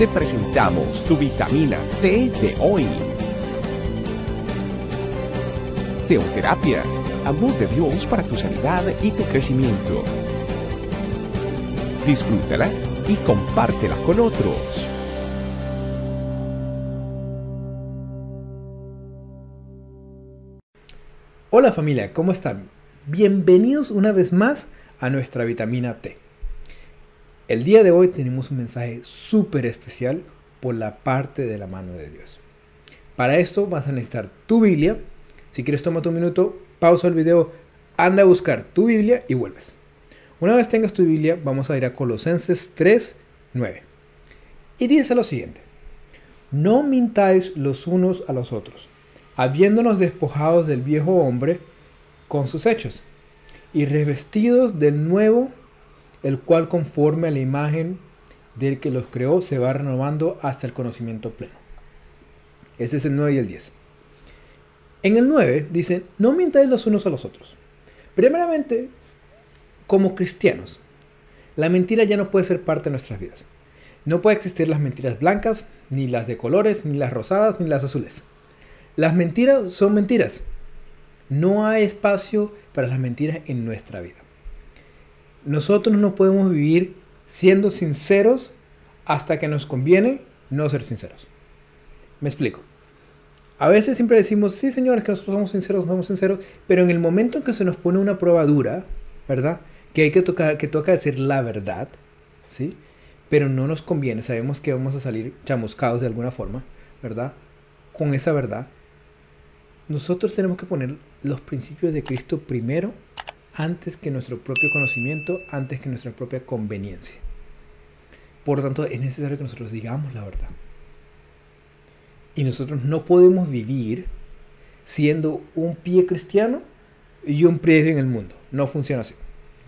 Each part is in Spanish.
te presentamos tu vitamina T de hoy. Teoterapia, amor de Dios para tu sanidad y tu crecimiento. Disfrútala y compártela con otros. Hola familia, ¿cómo están? Bienvenidos una vez más a nuestra vitamina T. El día de hoy tenemos un mensaje súper especial por la parte de la mano de Dios. Para esto vas a necesitar tu Biblia. Si quieres toma un minuto, pausa el video, anda a buscar tu Biblia y vuelves. Una vez tengas tu Biblia, vamos a ir a Colosenses 3, 9. Y dice lo siguiente. No mintáis los unos a los otros, habiéndonos despojados del viejo hombre con sus hechos, y revestidos del nuevo el cual conforme a la imagen del que los creó se va renovando hasta el conocimiento pleno. Ese es el 9 y el 10. En el 9 dice, no mintáis los unos a los otros. Primeramente, como cristianos, la mentira ya no puede ser parte de nuestras vidas. No puede existir las mentiras blancas, ni las de colores, ni las rosadas, ni las azules. Las mentiras son mentiras. No hay espacio para las mentiras en nuestra vida nosotros no podemos vivir siendo sinceros hasta que nos conviene no ser sinceros. Me explico. A veces siempre decimos, sí señores, que nosotros somos sinceros, somos sinceros, pero en el momento en que se nos pone una prueba dura, ¿verdad? Que hay que tocar, que toca decir la verdad, ¿sí? Pero no nos conviene, sabemos que vamos a salir chamuscados de alguna forma, ¿verdad? Con esa verdad. Nosotros tenemos que poner los principios de Cristo primero antes que nuestro propio conocimiento, antes que nuestra propia conveniencia. Por lo tanto, es necesario que nosotros digamos la verdad. Y nosotros no podemos vivir siendo un pie cristiano y un pie en el mundo. No funciona así.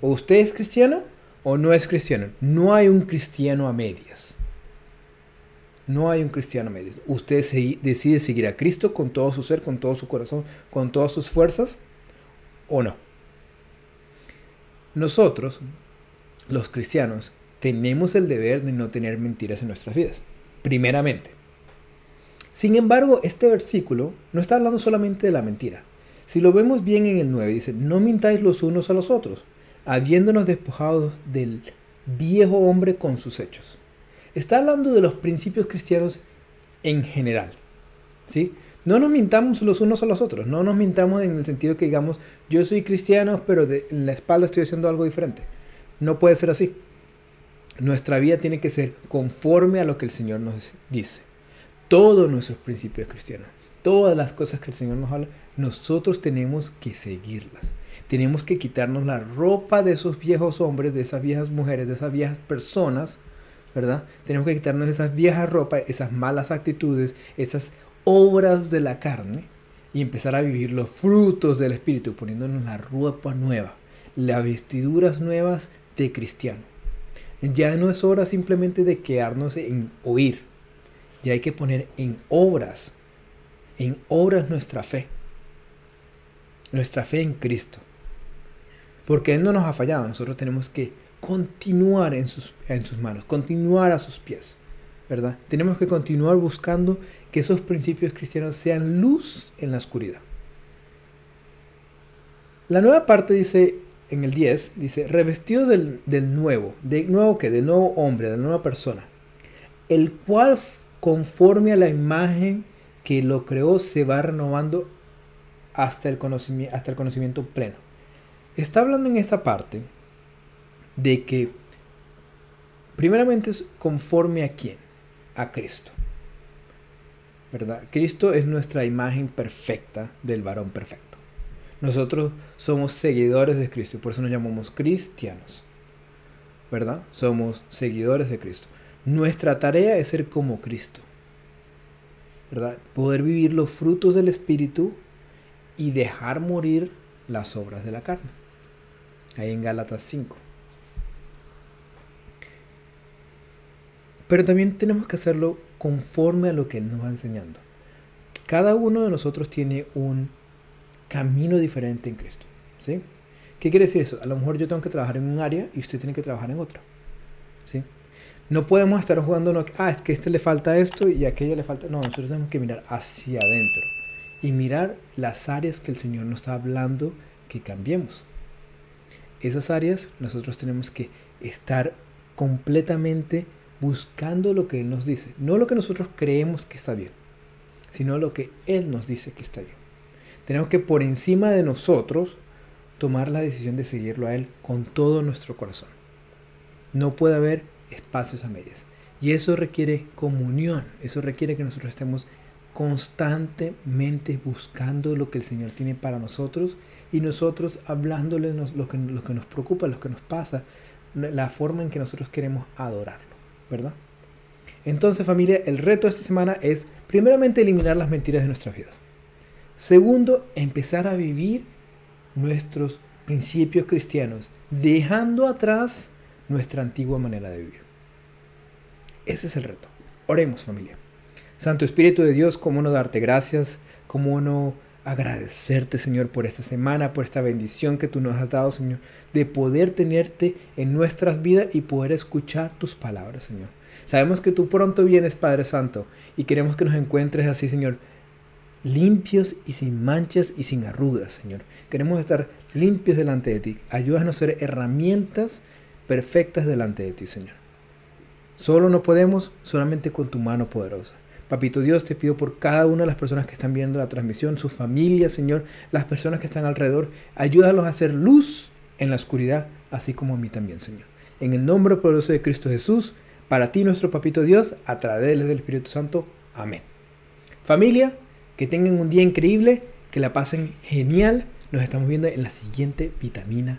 O usted es cristiano o no es cristiano. No hay un cristiano a medias. No hay un cristiano a medias. Usted decide seguir a Cristo con todo su ser, con todo su corazón, con todas sus fuerzas o no. Nosotros, los cristianos, tenemos el deber de no tener mentiras en nuestras vidas, primeramente. Sin embargo, este versículo no está hablando solamente de la mentira. Si lo vemos bien en el 9, dice, no mintáis los unos a los otros, habiéndonos despojado del viejo hombre con sus hechos. Está hablando de los principios cristianos en general. ¿sí? No nos mintamos los unos a los otros, no nos mintamos en el sentido que digamos, yo soy cristiano, pero de, en la espalda estoy haciendo algo diferente. No puede ser así. Nuestra vida tiene que ser conforme a lo que el Señor nos dice. Todos nuestros principios cristianos, todas las cosas que el Señor nos habla, nosotros tenemos que seguirlas. Tenemos que quitarnos la ropa de esos viejos hombres, de esas viejas mujeres, de esas viejas personas, ¿verdad? Tenemos que quitarnos esas viejas ropas, esas malas actitudes, esas obras de la carne y empezar a vivir los frutos del Espíritu, poniéndonos la ropa nueva, las vestiduras nuevas de cristiano. Ya no es hora simplemente de quedarnos en oír, ya hay que poner en obras, en obras nuestra fe, nuestra fe en Cristo. Porque Él no nos ha fallado, nosotros tenemos que continuar en sus, en sus manos, continuar a sus pies, ¿verdad? Tenemos que continuar buscando que esos principios cristianos sean luz en la oscuridad. La nueva parte dice, en el 10, dice, revestidos del, nuevo, ¿de nuevo que Del nuevo hombre, de la nueva persona, el cual conforme a la imagen que lo creó se va renovando hasta el conocimiento, hasta el conocimiento pleno. Está hablando en esta parte de que primeramente es conforme a quién, a Cristo. ¿Verdad? Cristo es nuestra imagen perfecta del varón perfecto. Nosotros somos seguidores de Cristo y por eso nos llamamos cristianos. ¿Verdad? Somos seguidores de Cristo. Nuestra tarea es ser como Cristo. ¿Verdad? Poder vivir los frutos del Espíritu y dejar morir las obras de la carne. Ahí en Gálatas 5. Pero también tenemos que hacerlo conforme a lo que Él nos va enseñando. Cada uno de nosotros tiene un camino diferente en Cristo. ¿sí? ¿Qué quiere decir eso? A lo mejor yo tengo que trabajar en un área y usted tiene que trabajar en otra. ¿sí? No podemos estar jugando, no, ah, es que a este le falta esto y a aquella le falta. No, nosotros tenemos que mirar hacia adentro y mirar las áreas que el Señor nos está hablando que cambiemos. Esas áreas nosotros tenemos que estar completamente buscando lo que Él nos dice. No lo que nosotros creemos que está bien, sino lo que Él nos dice que está bien. Tenemos que por encima de nosotros tomar la decisión de seguirlo a Él con todo nuestro corazón. No puede haber espacios a medias. Y eso requiere comunión, eso requiere que nosotros estemos constantemente buscando lo que el Señor tiene para nosotros y nosotros hablándole lo que, lo que nos preocupa, lo que nos pasa, la forma en que nosotros queremos adorarlo, ¿verdad? Entonces familia, el reto de esta semana es primeramente eliminar las mentiras de nuestras vidas. Segundo, empezar a vivir nuestros principios cristianos, dejando atrás nuestra antigua manera de vivir. Ese es el reto. Oremos familia. Santo Espíritu de Dios, ¿cómo no darte gracias? ¿Cómo no agradecerte, Señor, por esta semana, por esta bendición que tú nos has dado, Señor, de poder tenerte en nuestras vidas y poder escuchar tus palabras, Señor. Sabemos que tú pronto vienes, Padre Santo, y queremos que nos encuentres así, Señor, limpios y sin manchas y sin arrugas, Señor. Queremos estar limpios delante de ti. Ayúdanos a ser herramientas perfectas delante de ti, Señor. Solo no podemos, solamente con tu mano poderosa. Papito Dios, te pido por cada una de las personas que están viendo la transmisión, su familia, Señor, las personas que están alrededor, ayúdalos a hacer luz en la oscuridad, así como a mí también, Señor. En el nombre poderoso de Cristo Jesús, para ti, nuestro Papito Dios, a través del Espíritu Santo. Amén. Familia, que tengan un día increíble, que la pasen genial. Nos estamos viendo en la siguiente vitamina